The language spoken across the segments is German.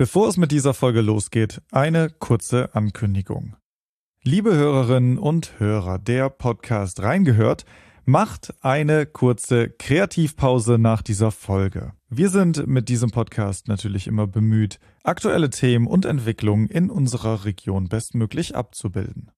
Bevor es mit dieser Folge losgeht, eine kurze Ankündigung. Liebe Hörerinnen und Hörer, der Podcast reingehört, macht eine kurze Kreativpause nach dieser Folge. Wir sind mit diesem Podcast natürlich immer bemüht, aktuelle Themen und Entwicklungen in unserer Region bestmöglich abzubilden.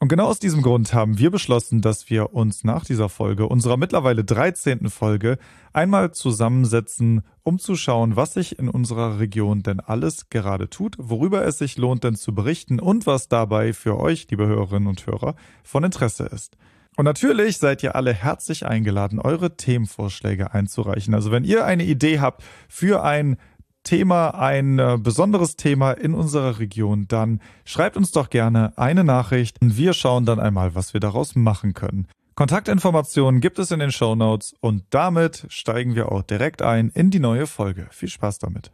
Und genau aus diesem Grund haben wir beschlossen, dass wir uns nach dieser Folge, unserer mittlerweile 13. Folge, einmal zusammensetzen, um zu schauen, was sich in unserer Region denn alles gerade tut, worüber es sich lohnt denn zu berichten und was dabei für euch, liebe Hörerinnen und Hörer, von Interesse ist. Und natürlich seid ihr alle herzlich eingeladen, eure Themenvorschläge einzureichen. Also wenn ihr eine Idee habt für ein Thema, ein äh, besonderes Thema in unserer Region, dann schreibt uns doch gerne eine Nachricht und wir schauen dann einmal, was wir daraus machen können. Kontaktinformationen gibt es in den Show Notes und damit steigen wir auch direkt ein in die neue Folge. Viel Spaß damit.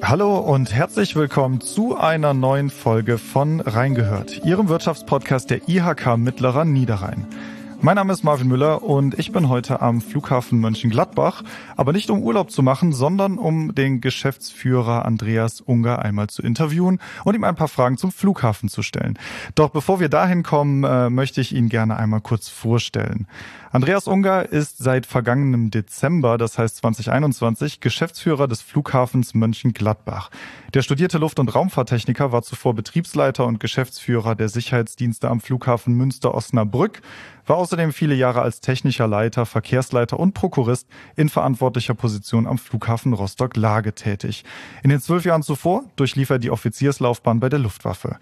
Hallo und herzlich willkommen zu einer neuen Folge von Reingehört, Ihrem Wirtschaftspodcast der IHK Mittlerer Niederrhein. Mein Name ist Marvin Müller und ich bin heute am Flughafen Mönchengladbach, aber nicht um Urlaub zu machen, sondern um den Geschäftsführer Andreas Unger einmal zu interviewen und ihm ein paar Fragen zum Flughafen zu stellen. Doch bevor wir dahin kommen, äh, möchte ich ihn gerne einmal kurz vorstellen. Andreas Unger ist seit vergangenem Dezember, das heißt 2021, Geschäftsführer des Flughafens Mönchengladbach. Der studierte Luft- und Raumfahrttechniker war zuvor Betriebsleiter und Geschäftsführer der Sicherheitsdienste am Flughafen Münster-Osnabrück, war außerdem viele Jahre als technischer Leiter, Verkehrsleiter und Prokurist in verantwortlicher Position am Flughafen Rostock-Lage tätig. In den zwölf Jahren zuvor durchlief er die Offizierslaufbahn bei der Luftwaffe.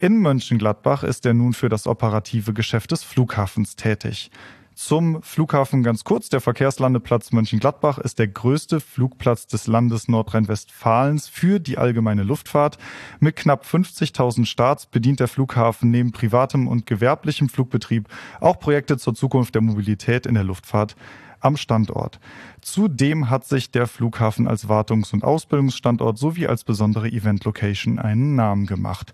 In Mönchengladbach ist er nun für das operative Geschäft des Flughafens tätig. Zum Flughafen ganz kurz. Der Verkehrslandeplatz Mönchengladbach ist der größte Flugplatz des Landes Nordrhein-Westfalens für die allgemeine Luftfahrt. Mit knapp 50.000 Starts bedient der Flughafen neben privatem und gewerblichem Flugbetrieb auch Projekte zur Zukunft der Mobilität in der Luftfahrt am Standort. Zudem hat sich der Flughafen als Wartungs- und Ausbildungsstandort sowie als besondere Event-Location einen Namen gemacht.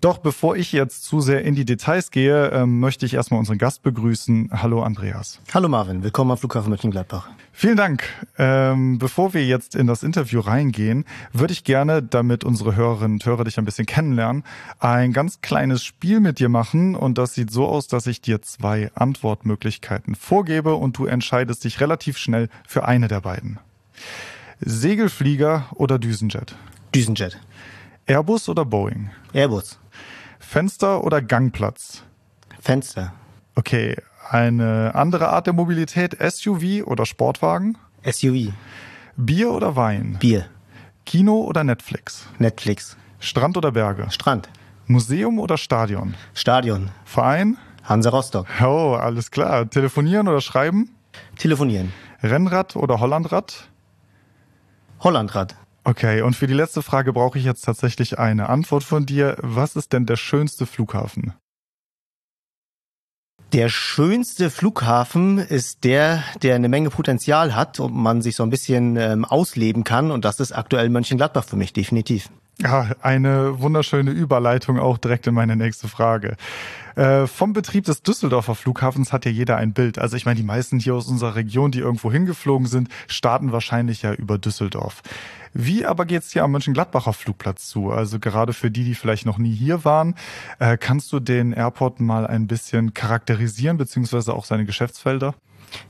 Doch bevor ich jetzt zu sehr in die Details gehe, ähm, möchte ich erstmal unseren Gast begrüßen. Hallo Andreas. Hallo Marvin, willkommen am Flughafen Mönchengladbach. Vielen Dank. Ähm, bevor wir jetzt in das Interview reingehen, würde ich gerne, damit unsere Hörerinnen und Hörer dich ein bisschen kennenlernen, ein ganz kleines Spiel mit dir machen. Und das sieht so aus, dass ich dir zwei Antwortmöglichkeiten vorgebe und du entscheidest dich relativ schnell für für eine der beiden. Segelflieger oder Düsenjet? Düsenjet. Airbus oder Boeing? Airbus. Fenster oder Gangplatz? Fenster. Okay, eine andere Art der Mobilität, SUV oder Sportwagen? SUV. Bier oder Wein? Bier. Kino oder Netflix? Netflix. Strand oder Berge? Strand. Museum oder Stadion? Stadion. Verein? Hansa Rostock. Oh, alles klar. Telefonieren oder schreiben? Telefonieren. Rennrad oder Hollandrad? Hollandrad. Okay, und für die letzte Frage brauche ich jetzt tatsächlich eine Antwort von dir. Was ist denn der schönste Flughafen? Der schönste Flughafen ist der, der eine Menge Potenzial hat und man sich so ein bisschen ähm, ausleben kann. Und das ist aktuell Mönchengladbach für mich, definitiv. Ja, eine wunderschöne Überleitung auch direkt in meine nächste Frage. Äh, vom Betrieb des Düsseldorfer Flughafens hat ja jeder ein Bild. Also ich meine, die meisten hier aus unserer Region, die irgendwo hingeflogen sind, starten wahrscheinlich ja über Düsseldorf. Wie aber geht's hier am Mönchengladbacher Flugplatz zu? Also gerade für die, die vielleicht noch nie hier waren, äh, kannst du den Airport mal ein bisschen charakterisieren, beziehungsweise auch seine Geschäftsfelder?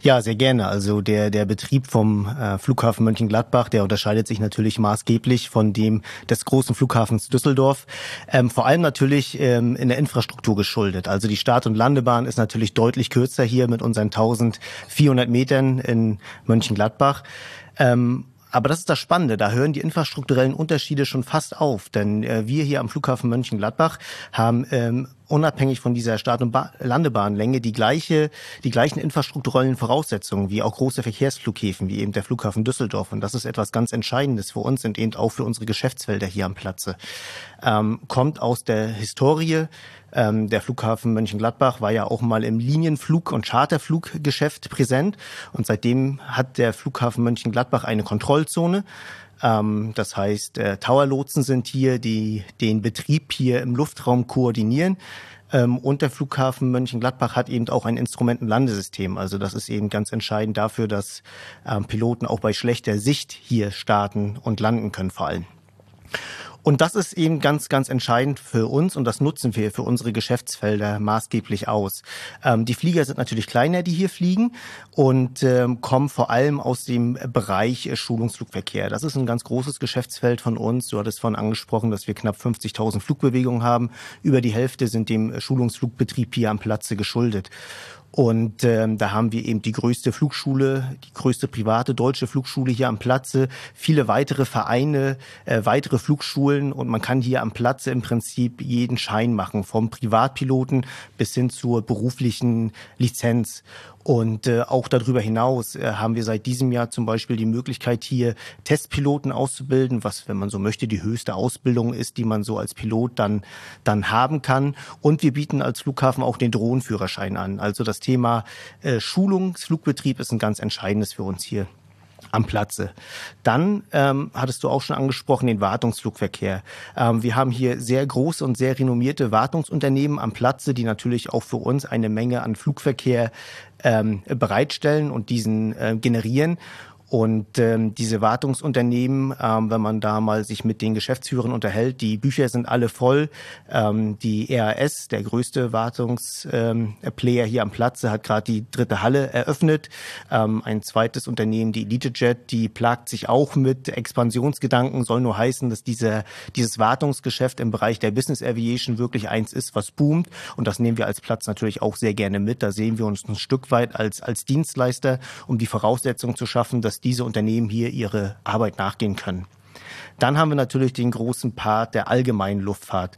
Ja, sehr gerne. Also der, der Betrieb vom äh, Flughafen Mönchengladbach, der unterscheidet sich natürlich maßgeblich von dem des großen Flughafens Düsseldorf. Ähm, vor allem natürlich ähm, in der Infrastruktur geschuldet. Also die Start- und Landebahn ist natürlich deutlich kürzer hier mit unseren 1400 Metern in Mönchengladbach. Ähm, aber das ist das Spannende, da hören die infrastrukturellen Unterschiede schon fast auf, denn äh, wir hier am Flughafen Mönchengladbach haben ähm, unabhängig von dieser Start- und ba Landebahnlänge die gleiche, die gleichen infrastrukturellen Voraussetzungen wie auch große Verkehrsflughäfen, wie eben der Flughafen Düsseldorf. Und das ist etwas ganz Entscheidendes für uns und eben auch für unsere Geschäftsfelder hier am Platze. Ähm, kommt aus der Historie ähm, der Flughafen Mönchengladbach war ja auch mal im Linienflug- und Charterfluggeschäft präsent. Und seitdem hat der Flughafen Mönchengladbach eine Kontrollzone. Ähm, das heißt, äh, Towerlotsen sind hier, die den Betrieb hier im Luftraum koordinieren. Ähm, und der Flughafen Mönchengladbach hat eben auch ein Instrumentenlandesystem. Also das ist eben ganz entscheidend dafür, dass ähm, Piloten auch bei schlechter Sicht hier starten und landen können vor allem. Und das ist eben ganz, ganz entscheidend für uns und das nutzen wir für unsere Geschäftsfelder maßgeblich aus. Ähm, die Flieger sind natürlich kleiner, die hier fliegen und ähm, kommen vor allem aus dem Bereich äh, Schulungsflugverkehr. Das ist ein ganz großes Geschäftsfeld von uns. Du hattest vorhin angesprochen, dass wir knapp 50.000 Flugbewegungen haben. Über die Hälfte sind dem Schulungsflugbetrieb hier am Platze geschuldet. Und ähm, da haben wir eben die größte Flugschule, die größte private deutsche Flugschule hier am Platze, viele weitere Vereine, äh, weitere Flugschulen und man kann hier am Platze im Prinzip jeden Schein machen, vom Privatpiloten bis hin zur beruflichen Lizenz. Und äh, auch darüber hinaus äh, haben wir seit diesem Jahr zum Beispiel die Möglichkeit, hier Testpiloten auszubilden, was, wenn man so möchte, die höchste Ausbildung ist, die man so als Pilot dann, dann haben kann. Und wir bieten als Flughafen auch den Drohnenführerschein an. Also das Thema äh, Schulungsflugbetrieb ist ein ganz entscheidendes für uns hier am Platze. Dann ähm, hattest du auch schon angesprochen den Wartungsflugverkehr. Ähm, wir haben hier sehr große und sehr renommierte Wartungsunternehmen am Platze, die natürlich auch für uns eine Menge an Flugverkehr ähm, bereitstellen und diesen äh, generieren. Und ähm, diese Wartungsunternehmen, ähm, wenn man da mal sich mit den Geschäftsführern unterhält, die Bücher sind alle voll. Ähm, die RAS, der größte Wartungsplayer ähm, hier am Platze, hat gerade die dritte Halle eröffnet. Ähm, ein zweites Unternehmen, die EliteJet, die plagt sich auch mit Expansionsgedanken. Soll nur heißen, dass dieser, dieses Wartungsgeschäft im Bereich der Business Aviation wirklich eins ist, was boomt. Und das nehmen wir als Platz natürlich auch sehr gerne mit. Da sehen wir uns ein Stück weit als, als Dienstleister, um die Voraussetzungen zu schaffen, dass diese Unternehmen hier ihre Arbeit nachgehen können. Dann haben wir natürlich den großen Part der allgemeinen Luftfahrt.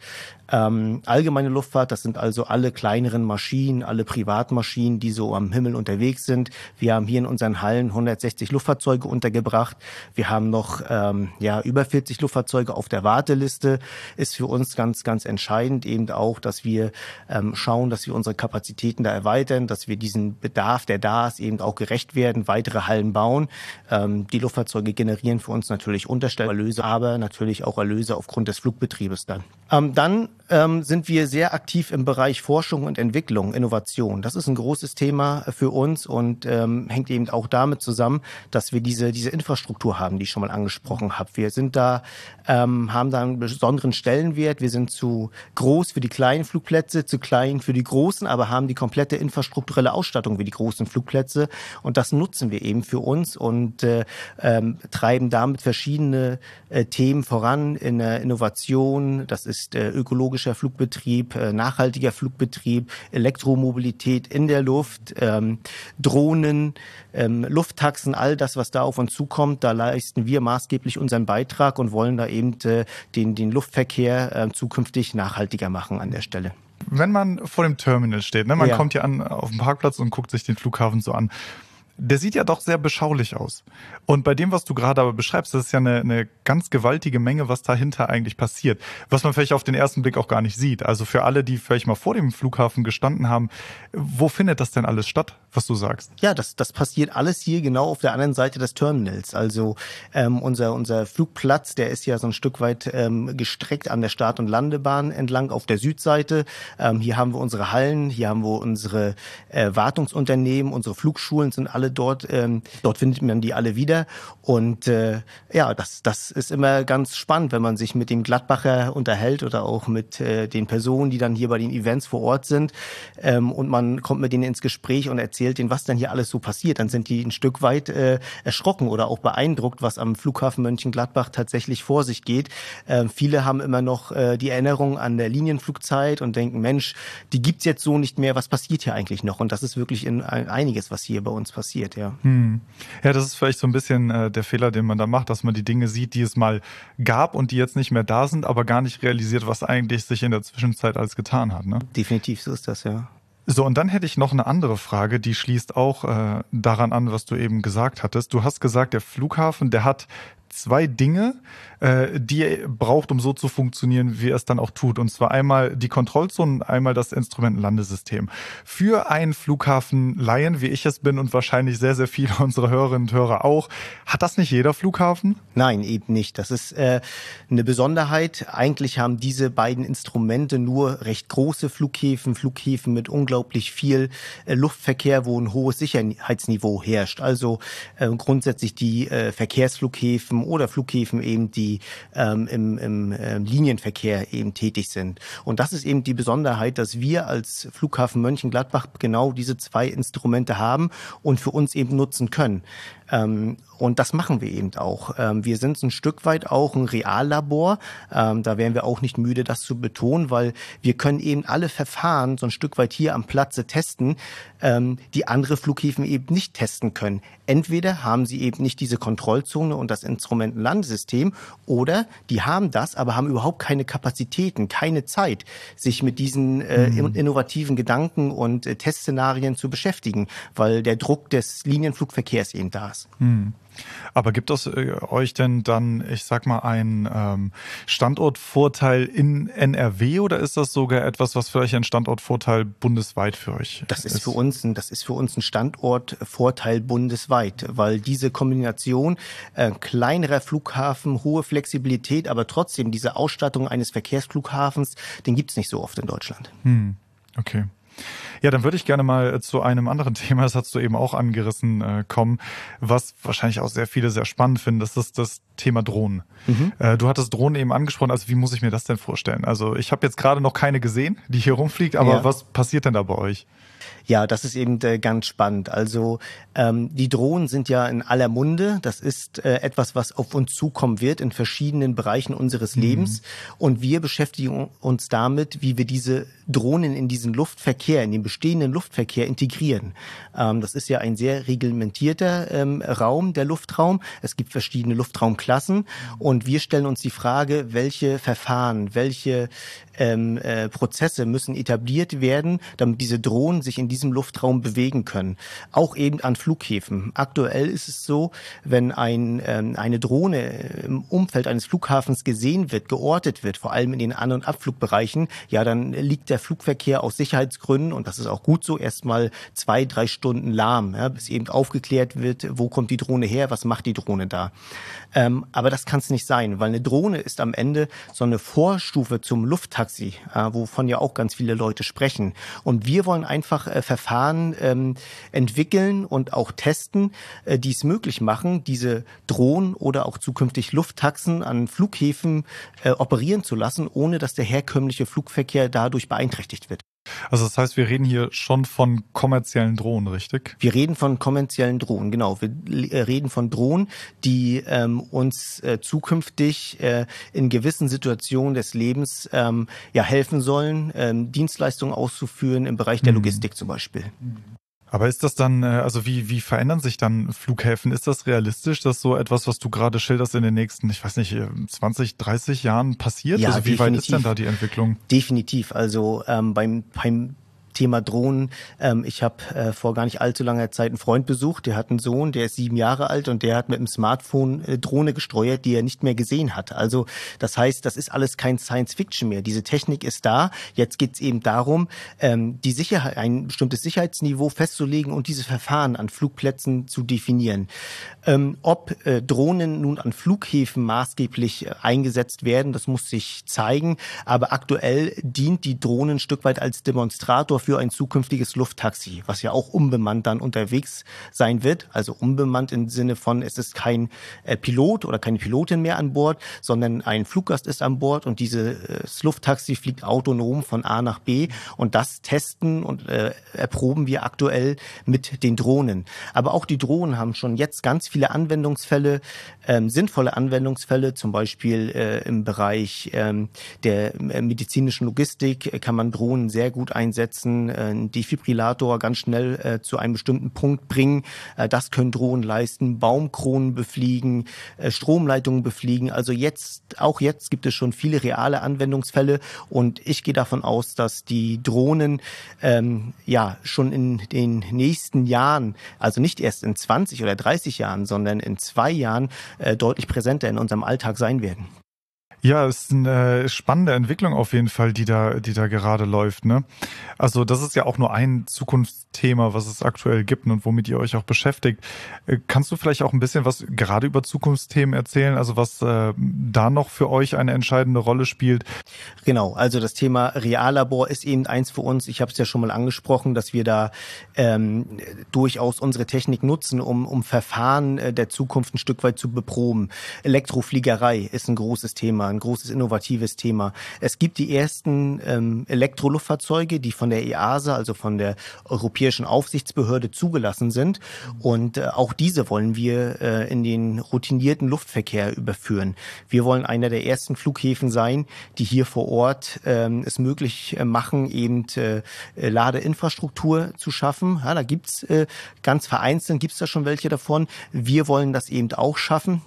Ähm, allgemeine Luftfahrt, das sind also alle kleineren Maschinen, alle Privatmaschinen, die so am Himmel unterwegs sind. Wir haben hier in unseren Hallen 160 Luftfahrzeuge untergebracht. Wir haben noch ähm, ja über 40 Luftfahrzeuge auf der Warteliste. Ist für uns ganz, ganz entscheidend eben auch, dass wir ähm, schauen, dass wir unsere Kapazitäten da erweitern, dass wir diesen Bedarf, der da ist, eben auch gerecht werden, weitere Hallen bauen. Ähm, die Luftfahrzeuge generieren für uns natürlich Unterstellerlöse, aber natürlich auch Erlöse aufgrund des Flugbetriebes dann. Ähm, dann ähm, sind wir sehr aktiv im Bereich Forschung und Entwicklung, Innovation. Das ist ein großes Thema für uns und ähm, hängt eben auch damit zusammen, dass wir diese, diese Infrastruktur haben, die ich schon mal angesprochen habe. Wir sind da, ähm, haben da einen besonderen Stellenwert. Wir sind zu groß für die kleinen Flugplätze, zu klein für die großen, aber haben die komplette infrastrukturelle Ausstattung wie die großen Flugplätze. Und das nutzen wir eben für uns und äh, ähm, treiben damit verschiedene äh, Themen voran in der Innovation. Das ist äh, ökologische ökologischer Flugbetrieb, äh, nachhaltiger Flugbetrieb, Elektromobilität in der Luft, ähm, Drohnen, ähm, Lufttaxen, all das, was da auf uns zukommt, da leisten wir maßgeblich unseren Beitrag und wollen da eben äh, den, den Luftverkehr äh, zukünftig nachhaltiger machen an der Stelle wenn man vor dem Terminal steht, ne, man ja. kommt ja an auf dem Parkplatz und guckt sich den Flughafen so an der sieht ja doch sehr beschaulich aus. Und bei dem, was du gerade aber beschreibst, das ist ja eine, eine ganz gewaltige Menge, was dahinter eigentlich passiert. Was man vielleicht auf den ersten Blick auch gar nicht sieht. Also für alle, die vielleicht mal vor dem Flughafen gestanden haben, wo findet das denn alles statt, was du sagst? Ja, das, das passiert alles hier genau auf der anderen Seite des Terminals. Also ähm, unser, unser Flugplatz, der ist ja so ein Stück weit ähm, gestreckt an der Start- und Landebahn entlang auf der Südseite. Ähm, hier haben wir unsere Hallen, hier haben wir unsere äh, Wartungsunternehmen, unsere Flugschulen sind alle dort. Ähm, dort findet man die alle wieder. Und äh, ja, das, das ist immer ganz spannend, wenn man sich mit dem Gladbacher unterhält oder auch mit äh, den Personen, die dann hier bei den Events vor Ort sind. Ähm, und man kommt mit denen ins Gespräch und erzählt denen, was dann hier alles so passiert. Dann sind die ein Stück weit äh, erschrocken oder auch beeindruckt, was am Flughafen Mönchengladbach tatsächlich vor sich geht. Ähm, viele haben immer noch äh, die Erinnerung an der Linienflugzeit und denken, Mensch, die gibt's jetzt so nicht mehr. Was passiert hier eigentlich noch? Und das ist wirklich in, einiges, was hier bei uns passiert passiert, ja. Hm. Ja, das ist vielleicht so ein bisschen äh, der Fehler, den man da macht, dass man die Dinge sieht, die es mal gab und die jetzt nicht mehr da sind, aber gar nicht realisiert, was eigentlich sich in der Zwischenzeit alles getan hat. Ne? Definitiv, so ist das, ja. So, und dann hätte ich noch eine andere Frage, die schließt auch äh, daran an, was du eben gesagt hattest. Du hast gesagt, der Flughafen, der hat zwei Dinge, äh, die ihr braucht, um so zu funktionieren, wie er es dann auch tut. Und zwar einmal die Kontrollzonen, einmal das Instrumentenlandesystem. Für einen Flughafen Laien, wie ich es bin und wahrscheinlich sehr, sehr viele unserer Hörerinnen und Hörer auch, hat das nicht jeder Flughafen? Nein, eben nicht. Das ist äh, eine Besonderheit. Eigentlich haben diese beiden Instrumente nur recht große Flughäfen, Flughäfen mit unglaublich viel äh, Luftverkehr, wo ein hohes Sicherheitsniveau herrscht. Also äh, grundsätzlich die äh, Verkehrsflughäfen oder Flughäfen eben, die ähm, im, im äh, Linienverkehr eben tätig sind. Und das ist eben die Besonderheit, dass wir als Flughafen Mönchengladbach genau diese zwei Instrumente haben und für uns eben nutzen können. Ähm, und das machen wir eben auch. Ähm, wir sind ein Stück weit auch ein Reallabor. Ähm, da wären wir auch nicht müde, das zu betonen, weil wir können eben alle Verfahren so ein Stück weit hier am Platze testen, ähm, die andere Flughäfen eben nicht testen können. Entweder haben sie eben nicht diese Kontrollzone und das Instrumentenlandesystem oder die haben das, aber haben überhaupt keine Kapazitäten, keine Zeit, sich mit diesen äh, mhm. innovativen Gedanken und äh, Testszenarien zu beschäftigen, weil der Druck des Linienflugverkehrs eben da ist. Mhm. Aber gibt es äh, euch denn dann, ich sag mal, einen ähm, Standortvorteil in NRW oder ist das sogar etwas, was vielleicht ein Standortvorteil bundesweit für euch das ist? ist? Für uns ein, das ist für uns ein Standortvorteil bundesweit, weil diese Kombination äh, kleinerer Flughafen, hohe Flexibilität, aber trotzdem diese Ausstattung eines Verkehrsflughafens, den gibt's nicht so oft in Deutschland. Hm. Okay. Ja, dann würde ich gerne mal zu einem anderen Thema, das hast du eben auch angerissen, äh, kommen, was wahrscheinlich auch sehr viele sehr spannend finden. Das ist das Thema Drohnen. Mhm. Äh, du hattest Drohnen eben angesprochen. Also wie muss ich mir das denn vorstellen? Also ich habe jetzt gerade noch keine gesehen, die hier rumfliegt, aber ja. was passiert denn da bei euch? Ja, das ist eben äh, ganz spannend. Also ähm, die Drohnen sind ja in aller Munde. Das ist äh, etwas, was auf uns zukommen wird in verschiedenen Bereichen unseres mhm. Lebens. Und wir beschäftigen uns damit, wie wir diese Drohnen in diesen Luftverkehr, in den bestehenden Luftverkehr integrieren. Ähm, das ist ja ein sehr reglementierter ähm, Raum, der Luftraum. Es gibt verschiedene Luftraumklassen. Und wir stellen uns die Frage, welche Verfahren, welche ähm, äh, Prozesse müssen etabliert werden, damit diese Drohnen sich in diesem Luftraum bewegen können. Auch eben an Flughäfen. Aktuell ist es so, wenn ein, ähm, eine Drohne im Umfeld eines Flughafens gesehen wird, geortet wird, vor allem in den An- und Abflugbereichen, ja, dann liegt der Flugverkehr aus Sicherheitsgründen, und das ist auch gut so, erstmal zwei, drei Stunden lahm, ja, bis eben aufgeklärt wird, wo kommt die Drohne her, was macht die Drohne da. Ähm, aber das kann es nicht sein, weil eine Drohne ist am Ende so eine Vorstufe zum Lufttaxi, äh, wovon ja auch ganz viele Leute sprechen. Und wir wollen einfach äh, Verfahren ähm, entwickeln und auch testen, äh, die es möglich machen, diese Drohnen oder auch zukünftig Lufttaxen an Flughäfen äh, operieren zu lassen, ohne dass der herkömmliche Flugverkehr dadurch beeinträchtigt wird. Also das heißt, wir reden hier schon von kommerziellen Drohnen, richtig? Wir reden von kommerziellen Drohnen, genau. Wir äh, reden von Drohnen, die ähm, uns äh, zukünftig äh, in gewissen Situationen des Lebens ähm, ja helfen sollen, ähm, Dienstleistungen auszuführen im Bereich der mhm. Logistik zum Beispiel. Aber ist das dann, äh, also wie, wie verändern sich dann Flughäfen? Ist das realistisch, dass so etwas, was du gerade schilderst, in den nächsten, ich weiß nicht, 20, 30 Jahren passiert? Ja, also wie definitiv. weit ist denn da die Entwicklung? Definitiv. Also ähm, beim, beim Thema Drohnen. Ähm, ich habe äh, vor gar nicht allzu langer Zeit einen Freund besucht, der hat einen Sohn, der ist sieben Jahre alt und der hat mit dem Smartphone äh, Drohne gesteuert, die er nicht mehr gesehen hat. Also das heißt, das ist alles kein Science Fiction mehr. Diese Technik ist da. Jetzt geht es eben darum, ähm, die Sicherheit, ein bestimmtes Sicherheitsniveau festzulegen und diese Verfahren an Flugplätzen zu definieren. Ähm, ob äh, Drohnen nun an Flughäfen maßgeblich äh, eingesetzt werden, das muss sich zeigen. Aber aktuell dient die Drohnen ein Stück weit als Demonstrator für ein zukünftiges Lufttaxi, was ja auch unbemannt dann unterwegs sein wird. Also unbemannt im Sinne von, es ist kein äh, Pilot oder keine Pilotin mehr an Bord, sondern ein Fluggast ist an Bord und dieses äh, Lufttaxi fliegt autonom von A nach B und das testen und äh, erproben wir aktuell mit den Drohnen. Aber auch die Drohnen haben schon jetzt ganz viele Anwendungsfälle, ähm, sinnvolle Anwendungsfälle, zum Beispiel äh, im Bereich ähm, der äh, medizinischen Logistik kann man Drohnen sehr gut einsetzen lassen, äh, einen Defibrillator ganz schnell äh, zu einem bestimmten Punkt bringen. Äh, das können Drohnen leisten, Baumkronen befliegen, Stromleitungen befliegen. Also jetzt, auch jetzt gibt es schon viele reale Anwendungsfälle und ich gehe davon aus, dass die Drohnen ähm, ja schon in den nächsten Jahren, also nicht erst in 20 oder 30 Jahren, sondern in zwei Jahren deutlich präsenter in unserem Alltag sein werden. Ja, ist eine spannende Entwicklung auf jeden Fall, die da, die da gerade läuft. Ne? Also das ist ja auch nur ein Zukunftsthema, was es aktuell gibt und womit ihr euch auch beschäftigt. Äh, kannst du vielleicht auch ein bisschen was gerade über Zukunftsthemen erzählen? Also was äh, da noch für euch eine entscheidende Rolle spielt? Genau, also das Thema Reallabor ist eben eins für uns. Ich habe es ja schon mal angesprochen, dass wir da ähm, durchaus unsere Technik nutzen, um, um Verfahren äh, der Zukunft ein Stück weit zu beproben. Elektrofliegerei ist ein großes Thema ein großes innovatives Thema. Es gibt die ersten ähm, Elektroluftfahrzeuge, die von der EASA, also von der Europäischen Aufsichtsbehörde zugelassen sind. Und äh, auch diese wollen wir äh, in den routinierten Luftverkehr überführen. Wir wollen einer der ersten Flughäfen sein, die hier vor Ort ähm, es möglich äh, machen, eben äh, Ladeinfrastruktur zu schaffen. Ja, da gibt's äh, ganz vereinzelt, gibt's da schon welche davon. Wir wollen das eben auch schaffen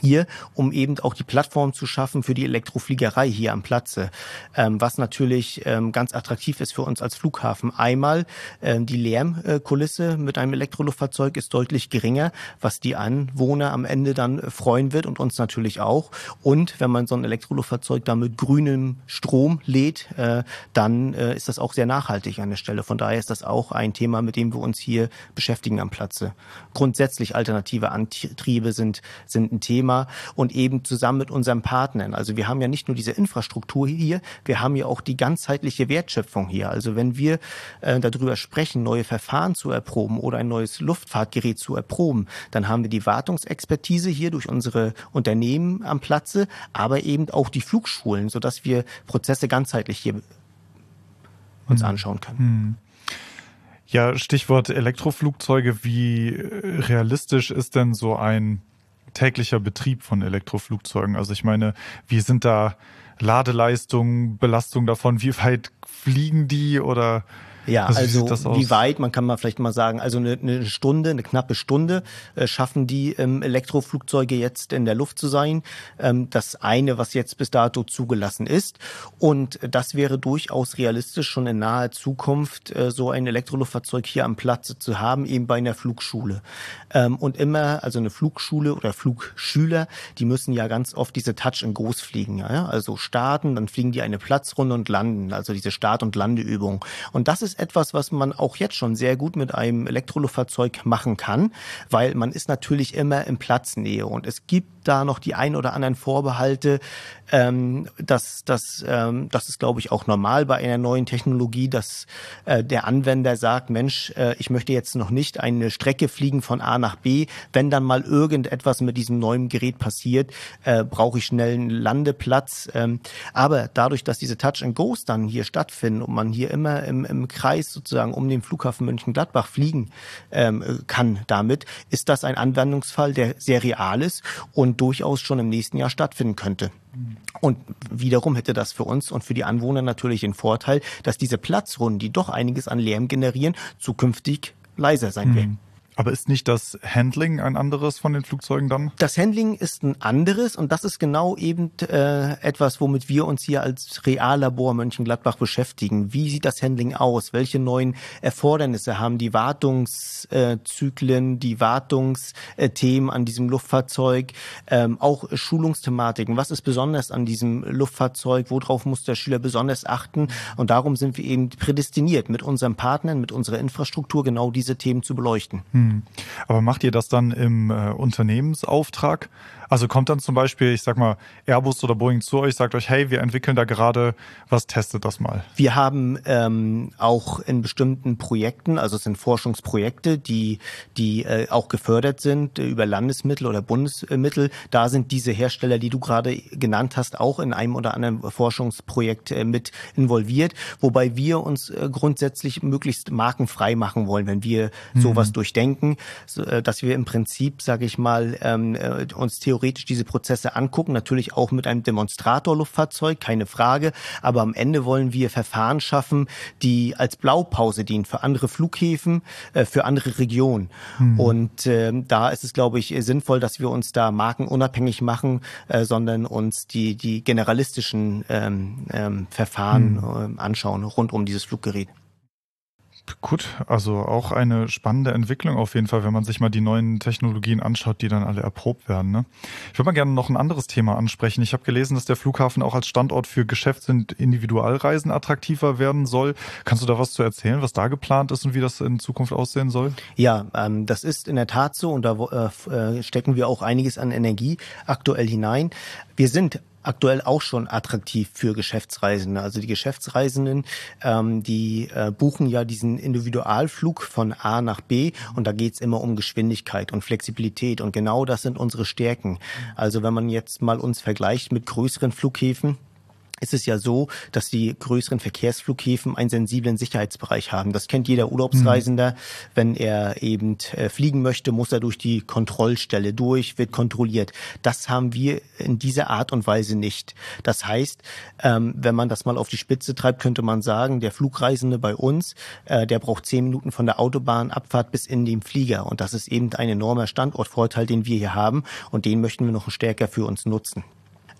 hier, um eben auch die Plattform zu schaffen für die Elektrofliegerei hier am Platze, ähm, was natürlich ähm, ganz attraktiv ist für uns als Flughafen. Einmal ähm, die Lärmkulisse mit einem Elektroluftfahrzeug ist deutlich geringer, was die Anwohner am Ende dann freuen wird und uns natürlich auch. Und wenn man so ein Elektroluftfahrzeug dann mit grünem Strom lädt, äh, dann äh, ist das auch sehr nachhaltig an der Stelle. Von daher ist das auch ein Thema, mit dem wir uns hier beschäftigen am Platze. Grundsätzlich alternative Antriebe sind, sind ein Thema Thema und eben zusammen mit unseren Partnern. Also wir haben ja nicht nur diese Infrastruktur hier, wir haben ja auch die ganzheitliche Wertschöpfung hier. Also wenn wir äh, darüber sprechen, neue Verfahren zu erproben oder ein neues Luftfahrtgerät zu erproben, dann haben wir die Wartungsexpertise hier durch unsere Unternehmen am Platze, aber eben auch die Flugschulen, sodass wir Prozesse ganzheitlich hier uns hm. anschauen können. Hm. Ja, Stichwort Elektroflugzeuge. Wie realistisch ist denn so ein täglicher Betrieb von Elektroflugzeugen? Also ich meine, wie sind da Ladeleistungen, Belastung davon? Wie weit fliegen die oder ja, also, also wie weit, man kann mal vielleicht mal sagen, also eine, eine Stunde, eine knappe Stunde äh, schaffen die ähm, Elektroflugzeuge jetzt in der Luft zu sein. Ähm, das eine, was jetzt bis dato zugelassen ist. Und das wäre durchaus realistisch, schon in naher Zukunft äh, so ein Elektroluftfahrzeug hier am Platze zu haben, eben bei einer Flugschule. Ähm, und immer, also eine Flugschule oder Flugschüler, die müssen ja ganz oft diese Touch and Goes fliegen. Ja? Also starten, dann fliegen die eine Platzrunde und landen, also diese Start- und Landeübung. Und das ist etwas, was man auch jetzt schon sehr gut mit einem Elektroluftfahrzeug machen kann, weil man ist natürlich immer in Platznähe und es gibt da noch die ein oder anderen Vorbehalte. Ähm, das, das, ähm, das ist, glaube ich, auch normal bei einer neuen Technologie, dass äh, der Anwender sagt, Mensch, äh, ich möchte jetzt noch nicht eine Strecke fliegen von A nach B. Wenn dann mal irgendetwas mit diesem neuen Gerät passiert, äh, brauche ich schnell einen Landeplatz. Ähm, aber dadurch, dass diese Touch and Goes dann hier stattfinden und man hier immer im, im Kreis sozusagen um den Flughafen Mönchengladbach fliegen ähm, kann damit, ist das ein Anwendungsfall, der sehr real ist und durchaus schon im nächsten Jahr stattfinden könnte. Und wiederum hätte das für uns und für die Anwohner natürlich den Vorteil, dass diese Platzrunden, die doch einiges an Lärm generieren, zukünftig leiser sein werden. Aber ist nicht das Handling ein anderes von den Flugzeugen dann? Das Handling ist ein anderes und das ist genau eben äh, etwas, womit wir uns hier als Reallabor Mönchengladbach beschäftigen. Wie sieht das Handling aus? Welche neuen Erfordernisse haben die Wartungszyklen, die Wartungsthemen an diesem Luftfahrzeug, ähm, auch Schulungsthematiken. Was ist besonders an diesem Luftfahrzeug? Worauf muss der Schüler besonders achten? Und darum sind wir eben prädestiniert, mit unseren Partnern, mit unserer Infrastruktur genau diese Themen zu beleuchten. Hm. Aber macht ihr das dann im äh, Unternehmensauftrag? Also kommt dann zum Beispiel, ich sag mal, Airbus oder Boeing zu euch, sagt euch, hey, wir entwickeln da gerade was, testet das mal. Wir haben ähm, auch in bestimmten Projekten, also es sind Forschungsprojekte, die, die äh, auch gefördert sind über Landesmittel oder Bundesmittel. Da sind diese Hersteller, die du gerade genannt hast, auch in einem oder anderen Forschungsprojekt äh, mit involviert, wobei wir uns äh, grundsätzlich möglichst markenfrei machen wollen, wenn wir mhm. sowas durchdenken, so, äh, dass wir im Prinzip, sage ich mal, ähm, äh, uns theoretisch theoretisch diese Prozesse angucken, natürlich auch mit einem Demonstrator-Luftfahrzeug, keine Frage. Aber am Ende wollen wir Verfahren schaffen, die als Blaupause dienen für andere Flughäfen, äh, für andere Regionen. Mhm. Und äh, da ist es, glaube ich, sinnvoll, dass wir uns da markenunabhängig machen, äh, sondern uns die, die generalistischen ähm, ähm, Verfahren mhm. äh, anschauen rund um dieses Fluggerät. Gut, also auch eine spannende Entwicklung auf jeden Fall, wenn man sich mal die neuen Technologien anschaut, die dann alle erprobt werden. Ne? Ich würde mal gerne noch ein anderes Thema ansprechen. Ich habe gelesen, dass der Flughafen auch als Standort für Geschäfts- und Individualreisen attraktiver werden soll. Kannst du da was zu erzählen, was da geplant ist und wie das in Zukunft aussehen soll? Ja, ähm, das ist in der Tat so und da äh, stecken wir auch einiges an Energie aktuell hinein. Wir sind aktuell auch schon attraktiv für Geschäftsreisende. Also die Geschäftsreisenden, ähm, die äh, buchen ja diesen Individualflug von A nach B und da geht's immer um Geschwindigkeit und Flexibilität und genau das sind unsere Stärken. Also wenn man jetzt mal uns vergleicht mit größeren Flughäfen, ist es ja so, dass die größeren Verkehrsflughäfen einen sensiblen Sicherheitsbereich haben. Das kennt jeder Urlaubsreisender. Mhm. Wenn er eben äh, fliegen möchte, muss er durch die Kontrollstelle durch, wird kontrolliert. Das haben wir in dieser Art und Weise nicht. Das heißt, ähm, wenn man das mal auf die Spitze treibt, könnte man sagen, der Flugreisende bei uns, äh, der braucht zehn Minuten von der Autobahnabfahrt bis in den Flieger. Und das ist eben ein enormer Standortvorteil, den wir hier haben. Und den möchten wir noch stärker für uns nutzen.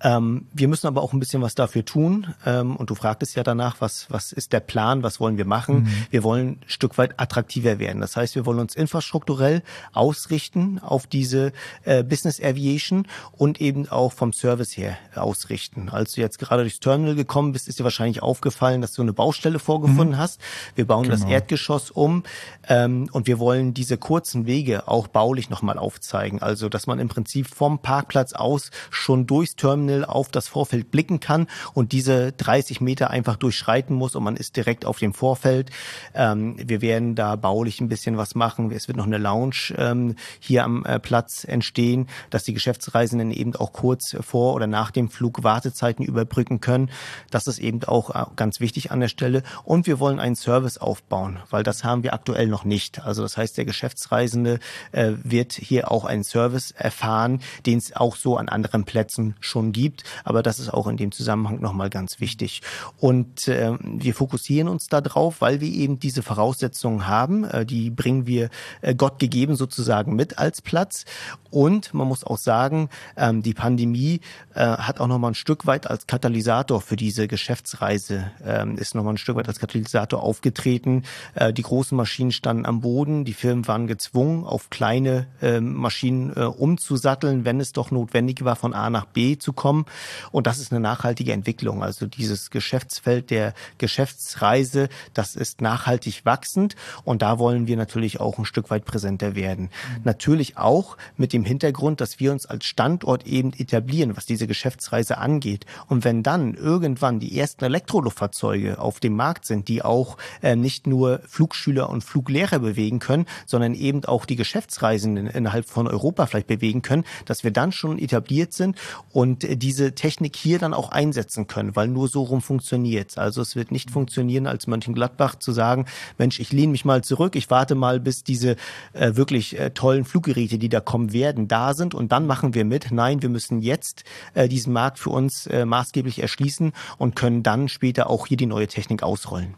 Ähm, wir müssen aber auch ein bisschen was dafür tun. Ähm, und du fragtest ja danach, was, was ist der Plan, was wollen wir machen? Mhm. Wir wollen ein Stück weit attraktiver werden. Das heißt, wir wollen uns infrastrukturell ausrichten auf diese äh, Business Aviation und eben auch vom Service her ausrichten. Als du jetzt gerade durchs Terminal gekommen bist, ist dir wahrscheinlich aufgefallen, dass du eine Baustelle vorgefunden mhm. hast. Wir bauen genau. das Erdgeschoss um ähm, und wir wollen diese kurzen Wege auch baulich nochmal aufzeigen. Also, dass man im Prinzip vom Parkplatz aus schon durchs Terminal Terminal auf das Vorfeld blicken kann und diese 30 Meter einfach durchschreiten muss und man ist direkt auf dem Vorfeld. Ähm, wir werden da baulich ein bisschen was machen. Es wird noch eine Lounge ähm, hier am äh, Platz entstehen, dass die Geschäftsreisenden eben auch kurz vor oder nach dem Flug Wartezeiten überbrücken können. Das ist eben auch äh, ganz wichtig an der Stelle. Und wir wollen einen Service aufbauen, weil das haben wir aktuell noch nicht. Also das heißt, der Geschäftsreisende äh, wird hier auch einen Service erfahren, den es auch so an anderen Plätzen schon gibt gibt. Aber das ist auch in dem Zusammenhang nochmal ganz wichtig. Und äh, wir fokussieren uns da drauf, weil wir eben diese Voraussetzungen haben. Äh, die bringen wir äh, Gott gegeben sozusagen mit als Platz. Und man muss auch sagen, ähm, die Pandemie äh, hat auch nochmal ein Stück weit als Katalysator für diese Geschäftsreise, ähm, ist nochmal ein Stück weit als Katalysator aufgetreten. Äh, die großen Maschinen standen am Boden, die Firmen waren gezwungen, auf kleine äh, Maschinen äh, umzusatteln, wenn es doch notwendig war, von A nach B zu kommen kommen. Und das ist eine nachhaltige Entwicklung. Also dieses Geschäftsfeld der Geschäftsreise, das ist nachhaltig wachsend. Und da wollen wir natürlich auch ein Stück weit präsenter werden. Mhm. Natürlich auch mit dem Hintergrund, dass wir uns als Standort eben etablieren, was diese Geschäftsreise angeht. Und wenn dann irgendwann die ersten Elektroluftfahrzeuge auf dem Markt sind, die auch äh, nicht nur Flugschüler und Fluglehrer bewegen können, sondern eben auch die Geschäftsreisenden innerhalb von Europa vielleicht bewegen können, dass wir dann schon etabliert sind und diese Technik hier dann auch einsetzen können, weil nur so rum funktioniert. Also es wird nicht funktionieren, als Mönchengladbach zu sagen, Mensch, ich lehne mich mal zurück, ich warte mal, bis diese äh, wirklich äh, tollen Fluggeräte, die da kommen werden, da sind und dann machen wir mit. Nein, wir müssen jetzt äh, diesen Markt für uns äh, maßgeblich erschließen und können dann später auch hier die neue Technik ausrollen.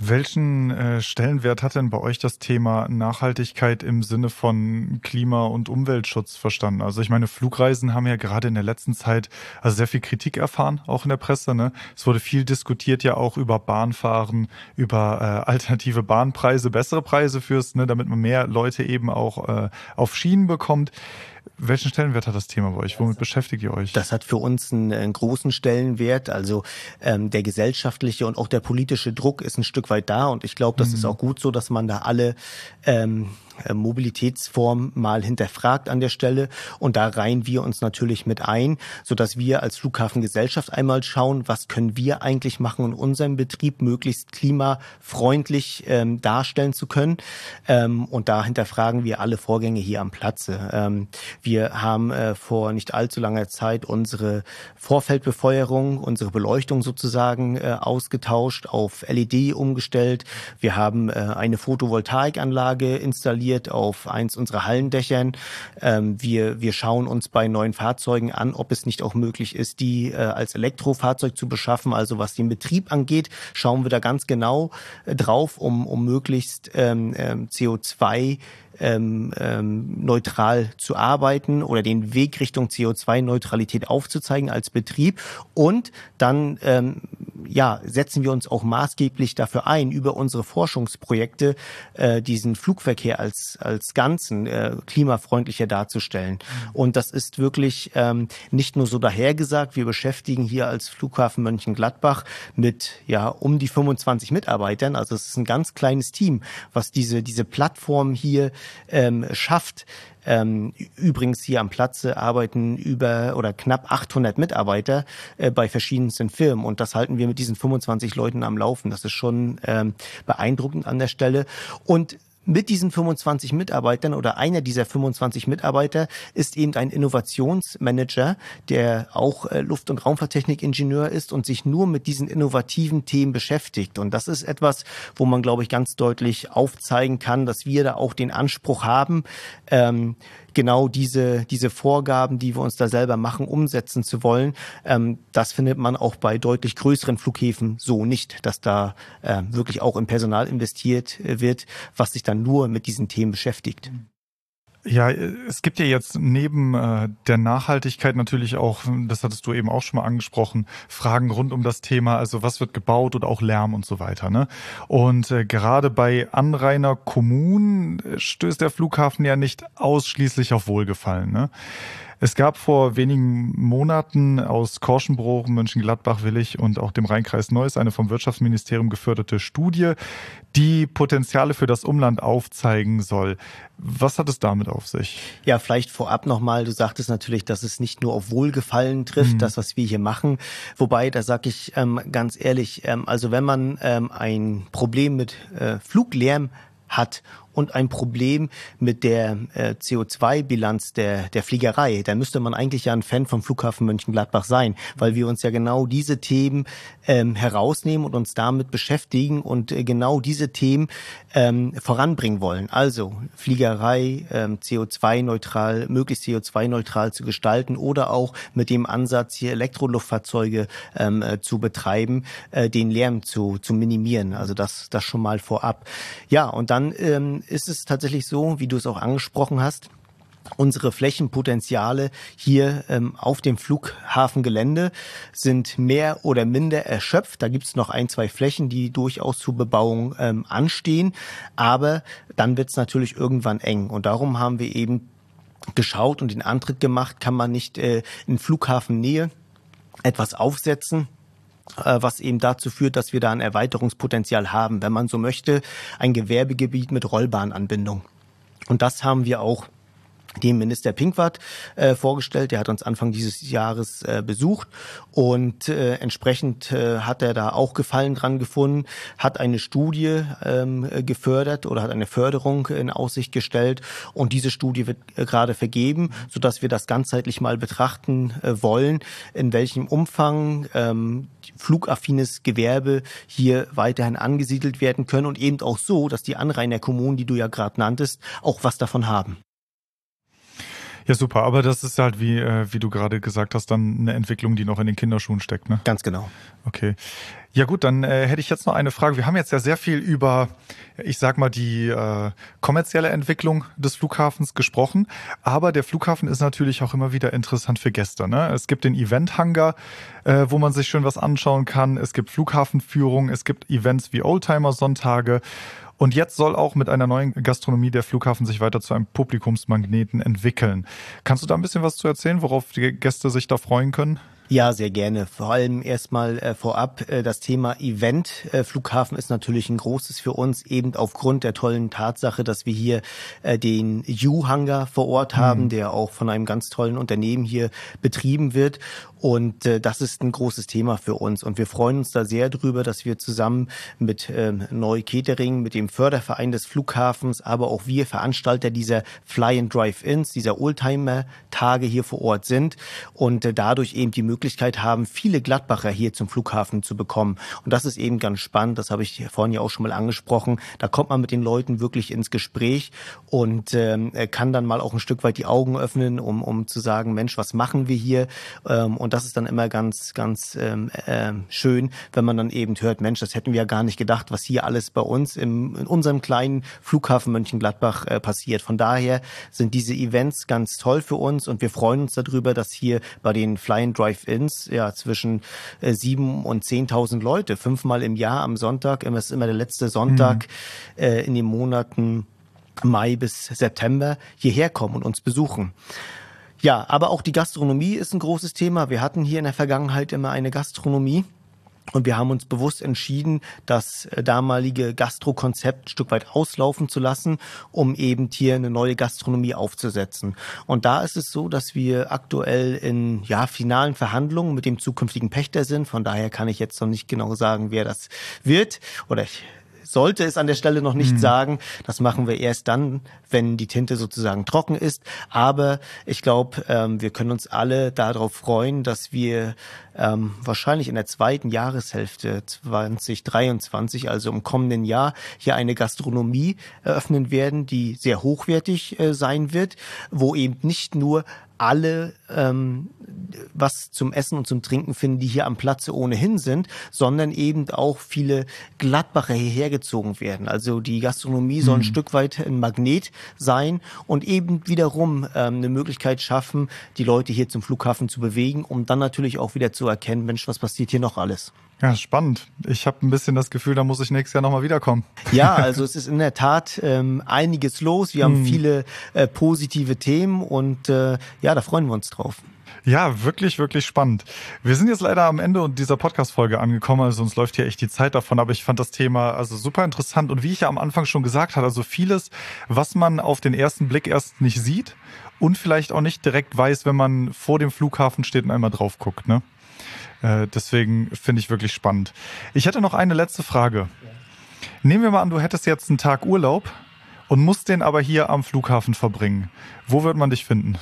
Welchen äh, Stellenwert hat denn bei euch das Thema Nachhaltigkeit im Sinne von Klima- und Umweltschutz verstanden? Also ich meine, Flugreisen haben ja gerade in der letzten Zeit also sehr viel Kritik erfahren, auch in der Presse. Ne? Es wurde viel diskutiert ja auch über Bahnfahren, über äh, alternative Bahnpreise, bessere Preise fürs, ne, damit man mehr Leute eben auch äh, auf Schienen bekommt. Welchen Stellenwert hat das Thema bei euch? Womit beschäftigt ihr euch? Das hat für uns einen, einen großen Stellenwert. Also ähm, der gesellschaftliche und auch der politische Druck ist ein Stück weit da. Und ich glaube, das mhm. ist auch gut so, dass man da alle ähm, äh, Mobilitätsform mal hinterfragt an der Stelle. Und da reihen wir uns natürlich mit ein, so dass wir als Flughafengesellschaft einmal schauen, was können wir eigentlich machen, um unseren Betrieb möglichst klimafreundlich ähm, darstellen zu können. Ähm, und da hinterfragen wir alle Vorgänge hier am Platze. Ähm, wir haben äh, vor nicht allzu langer Zeit unsere Vorfeldbefeuerung, unsere Beleuchtung sozusagen äh, ausgetauscht, auf LED umgestellt. Wir haben äh, eine Photovoltaikanlage installiert installiert auf eins unserer Hallendächern. Ähm, wir, wir schauen uns bei neuen Fahrzeugen an, ob es nicht auch möglich ist, die äh, als Elektrofahrzeug zu beschaffen. Also was den Betrieb angeht, schauen wir da ganz genau äh, drauf, um, um möglichst ähm, ähm CO2 ähm, ähm, neutral zu arbeiten oder den Weg Richtung CO2-Neutralität aufzuzeigen als Betrieb. Und dann ähm, ja, setzen wir uns auch maßgeblich dafür ein, über unsere Forschungsprojekte äh, diesen Flugverkehr als, als Ganzen äh, klimafreundlicher darzustellen. Mhm. Und das ist wirklich ähm, nicht nur so dahergesagt. Wir beschäftigen hier als Flughafen Mönchengladbach mit ja um die 25 Mitarbeitern. Also es ist ein ganz kleines Team, was diese, diese Plattform hier ähm, schafft. Ähm, übrigens hier am Platze arbeiten über oder knapp 800 Mitarbeiter äh, bei verschiedensten Firmen und das halten wir mit diesen 25 Leuten am Laufen. Das ist schon ähm, beeindruckend an der Stelle. Und mit diesen 25 Mitarbeitern oder einer dieser 25 Mitarbeiter ist eben ein Innovationsmanager, der auch äh, Luft- und Raumfahrttechnikingenieur ist und sich nur mit diesen innovativen Themen beschäftigt. Und das ist etwas, wo man, glaube ich, ganz deutlich aufzeigen kann, dass wir da auch den Anspruch haben, ähm, genau diese, diese Vorgaben, die wir uns da selber machen, umsetzen zu wollen. Ähm, das findet man auch bei deutlich größeren Flughäfen so nicht, dass da äh, wirklich auch im Personal investiert äh, wird, was sich dann nur mit diesen Themen beschäftigt. Ja, es gibt ja jetzt neben äh, der Nachhaltigkeit natürlich auch, das hattest du eben auch schon mal angesprochen, Fragen rund um das Thema, also was wird gebaut oder auch Lärm und so weiter. Ne? Und äh, gerade bei Anrainer Kommunen stößt der Flughafen ja nicht ausschließlich auf Wohlgefallen. Ne? Es gab vor wenigen Monaten aus Korschenbruch, Mönchengladbach, Willig und auch dem Rheinkreis Neuss eine vom Wirtschaftsministerium geförderte Studie, die Potenziale für das Umland aufzeigen soll. Was hat es damit auf sich? Ja, vielleicht vorab nochmal, du sagtest natürlich, dass es nicht nur auf Wohlgefallen trifft, mhm. das, was wir hier machen. Wobei, da sage ich ähm, ganz ehrlich, ähm, also wenn man ähm, ein Problem mit äh, Fluglärm hat und ein Problem mit der äh, CO2-Bilanz der, der Fliegerei. Da müsste man eigentlich ja ein Fan vom Flughafen Mönchengladbach sein, weil wir uns ja genau diese Themen ähm, herausnehmen und uns damit beschäftigen und äh, genau diese Themen ähm, voranbringen wollen. Also Fliegerei ähm, CO2-neutral, möglichst CO2-neutral zu gestalten oder auch mit dem Ansatz, hier Elektroluftfahrzeuge ähm, äh, zu betreiben, äh, den Lärm zu, zu minimieren. Also das, das schon mal vorab. Ja, und dann ähm, ist es tatsächlich so, wie du es auch angesprochen hast, Unsere Flächenpotenziale hier ähm, auf dem Flughafengelände sind mehr oder minder erschöpft. Da gibt es noch ein, zwei Flächen, die durchaus zur Bebauung ähm, anstehen. Aber dann wird es natürlich irgendwann eng. Und darum haben wir eben geschaut und den Antritt gemacht, kann man nicht äh, in Flughafennähe etwas aufsetzen, was eben dazu führt, dass wir da ein Erweiterungspotenzial haben, wenn man so möchte, ein Gewerbegebiet mit Rollbahnanbindung. Und das haben wir auch dem Minister Pinkwart äh, vorgestellt. Der hat uns Anfang dieses Jahres äh, besucht und äh, entsprechend äh, hat er da auch Gefallen dran gefunden, hat eine Studie ähm, gefördert oder hat eine Förderung in Aussicht gestellt und diese Studie wird äh, gerade vergeben, so dass wir das ganzheitlich mal betrachten äh, wollen, in welchem Umfang ähm, flugaffines Gewerbe hier weiterhin angesiedelt werden können und eben auch so, dass die Anrainerkommunen, die du ja gerade nanntest, auch was davon haben. Ja, super. Aber das ist halt, wie, äh, wie du gerade gesagt hast, dann eine Entwicklung, die noch in den Kinderschuhen steckt, ne? Ganz genau. Okay. Ja gut, dann äh, hätte ich jetzt noch eine Frage. Wir haben jetzt ja sehr viel über, ich sag mal, die äh, kommerzielle Entwicklung des Flughafens gesprochen. Aber der Flughafen ist natürlich auch immer wieder interessant für Gäste. Ne? Es gibt den Event-Hangar, äh, wo man sich schön was anschauen kann. Es gibt Flughafenführung, es gibt Events wie Oldtimer-Sonntage. Und jetzt soll auch mit einer neuen Gastronomie der Flughafen sich weiter zu einem Publikumsmagneten entwickeln. Kannst du da ein bisschen was zu erzählen, worauf die Gäste sich da freuen können? Ja, sehr gerne. Vor allem erstmal äh, vorab äh, das Thema Event. Äh, Flughafen ist natürlich ein großes für uns, eben aufgrund der tollen Tatsache, dass wir hier äh, den U-Hangar vor Ort haben, mhm. der auch von einem ganz tollen Unternehmen hier betrieben wird. Und äh, das ist ein großes Thema für uns. Und wir freuen uns da sehr drüber, dass wir zusammen mit ähm, Neu Catering, mit dem Förderverein des Flughafens, aber auch wir Veranstalter dieser Fly and Drive-Ins, dieser Oldtimer-Tage hier vor Ort sind und äh, dadurch eben die Möglichkeit Möglichkeit haben, viele Gladbacher hier zum Flughafen zu bekommen. Und das ist eben ganz spannend, das habe ich vorhin ja auch schon mal angesprochen. Da kommt man mit den Leuten wirklich ins Gespräch und ähm, kann dann mal auch ein Stück weit die Augen öffnen, um, um zu sagen, Mensch, was machen wir hier? Ähm, und das ist dann immer ganz, ganz ähm, äh, schön, wenn man dann eben hört, Mensch, das hätten wir ja gar nicht gedacht, was hier alles bei uns im, in unserem kleinen Flughafen Mönchengladbach äh, passiert. Von daher sind diese Events ganz toll für uns und wir freuen uns darüber, dass hier bei den Flying Drive-Ins ja zwischen äh, sieben und zehntausend Leute fünfmal im Jahr am Sonntag, immer ist immer der letzte Sonntag mhm. äh, in den Monaten Mai bis September hierher kommen und uns besuchen. Ja, aber auch die Gastronomie ist ein großes Thema. Wir hatten hier in der Vergangenheit immer eine Gastronomie. Und wir haben uns bewusst entschieden, das äh, damalige Gastrokonzept ein Stück weit auslaufen zu lassen, um eben hier eine neue Gastronomie aufzusetzen. Und da ist es so, dass wir aktuell in ja, finalen Verhandlungen mit dem zukünftigen Pächter sind. Von daher kann ich jetzt noch nicht genau sagen, wer das wird. Oder ich sollte es an der Stelle noch nicht mhm. sagen. Das machen wir erst dann, wenn die Tinte sozusagen trocken ist. Aber ich glaube, ähm, wir können uns alle darauf freuen, dass wir ähm, wahrscheinlich in der zweiten Jahreshälfte 2023, also im kommenden Jahr, hier eine Gastronomie eröffnen werden, die sehr hochwertig äh, sein wird, wo eben nicht nur alle ähm, was zum Essen und zum Trinken finden, die hier am Platze ohnehin sind, sondern eben auch viele Gladbacher hierher gezogen werden. Also die Gastronomie soll ein mhm. Stück weit ein Magnet sein und eben wiederum ähm, eine Möglichkeit schaffen, die Leute hier zum Flughafen zu bewegen, um dann natürlich auch wieder zu erkennen, Mensch, was passiert hier noch alles? Ja, spannend. Ich habe ein bisschen das Gefühl, da muss ich nächstes Jahr nochmal wiederkommen. Ja, also es ist in der Tat ähm, einiges los. Wir haben hm. viele äh, positive Themen und äh, ja, da freuen wir uns drauf. Ja, wirklich, wirklich spannend. Wir sind jetzt leider am Ende dieser Podcast-Folge angekommen, also uns läuft hier echt die Zeit davon, aber ich fand das Thema also super interessant und wie ich ja am Anfang schon gesagt habe, also vieles, was man auf den ersten Blick erst nicht sieht und vielleicht auch nicht direkt weiß, wenn man vor dem Flughafen steht und einmal drauf guckt, ne? Äh, deswegen finde ich wirklich spannend. Ich hätte noch eine letzte Frage. Nehmen wir mal an, du hättest jetzt einen Tag Urlaub und musst den aber hier am Flughafen verbringen. Wo wird man dich finden?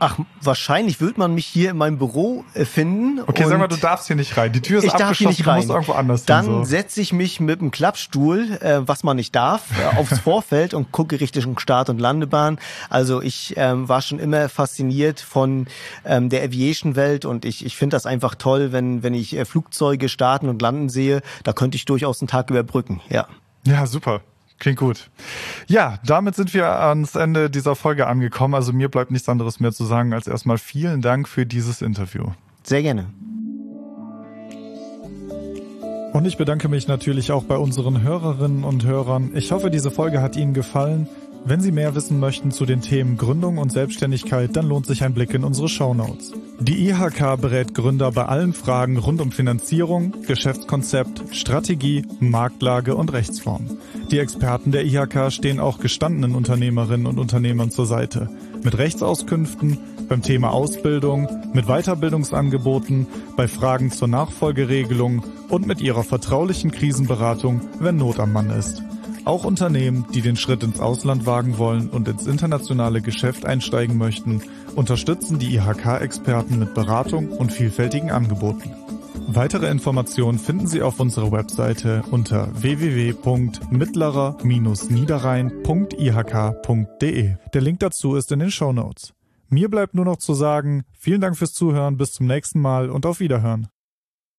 Ach, wahrscheinlich wird man mich hier in meinem Büro äh, finden. Okay, sag mal, du darfst hier nicht rein. Die Tür ist ich abgeschlossen, darf hier nicht rein. du musst irgendwo anders Dann so. setze ich mich mit dem Klappstuhl, äh, was man nicht darf, äh, aufs Vorfeld und gucke Richtung Start- und Landebahn. Also ich ähm, war schon immer fasziniert von ähm, der Aviation-Welt und ich, ich finde das einfach toll, wenn, wenn ich äh, Flugzeuge starten und landen sehe. Da könnte ich durchaus einen Tag überbrücken, ja. Ja, super. Klingt gut. Ja, damit sind wir ans Ende dieser Folge angekommen. Also mir bleibt nichts anderes mehr zu sagen als erstmal vielen Dank für dieses Interview. Sehr gerne. Und ich bedanke mich natürlich auch bei unseren Hörerinnen und Hörern. Ich hoffe, diese Folge hat Ihnen gefallen. Wenn Sie mehr wissen möchten zu den Themen Gründung und Selbstständigkeit, dann lohnt sich ein Blick in unsere Shownotes. Die IHK berät Gründer bei allen Fragen rund um Finanzierung, Geschäftskonzept, Strategie, Marktlage und Rechtsform. Die Experten der IHK stehen auch gestandenen Unternehmerinnen und Unternehmern zur Seite. Mit Rechtsauskünften, beim Thema Ausbildung, mit Weiterbildungsangeboten, bei Fragen zur Nachfolgeregelung und mit ihrer vertraulichen Krisenberatung, wenn Not am Mann ist. Auch Unternehmen, die den Schritt ins Ausland wagen wollen und ins internationale Geschäft einsteigen möchten, unterstützen die IHK-Experten mit Beratung und vielfältigen Angeboten. Weitere Informationen finden Sie auf unserer Webseite unter www.mittlerer-niederrhein.ihk.de. Der Link dazu ist in den Show Notes. Mir bleibt nur noch zu sagen, vielen Dank fürs Zuhören, bis zum nächsten Mal und auf Wiederhören.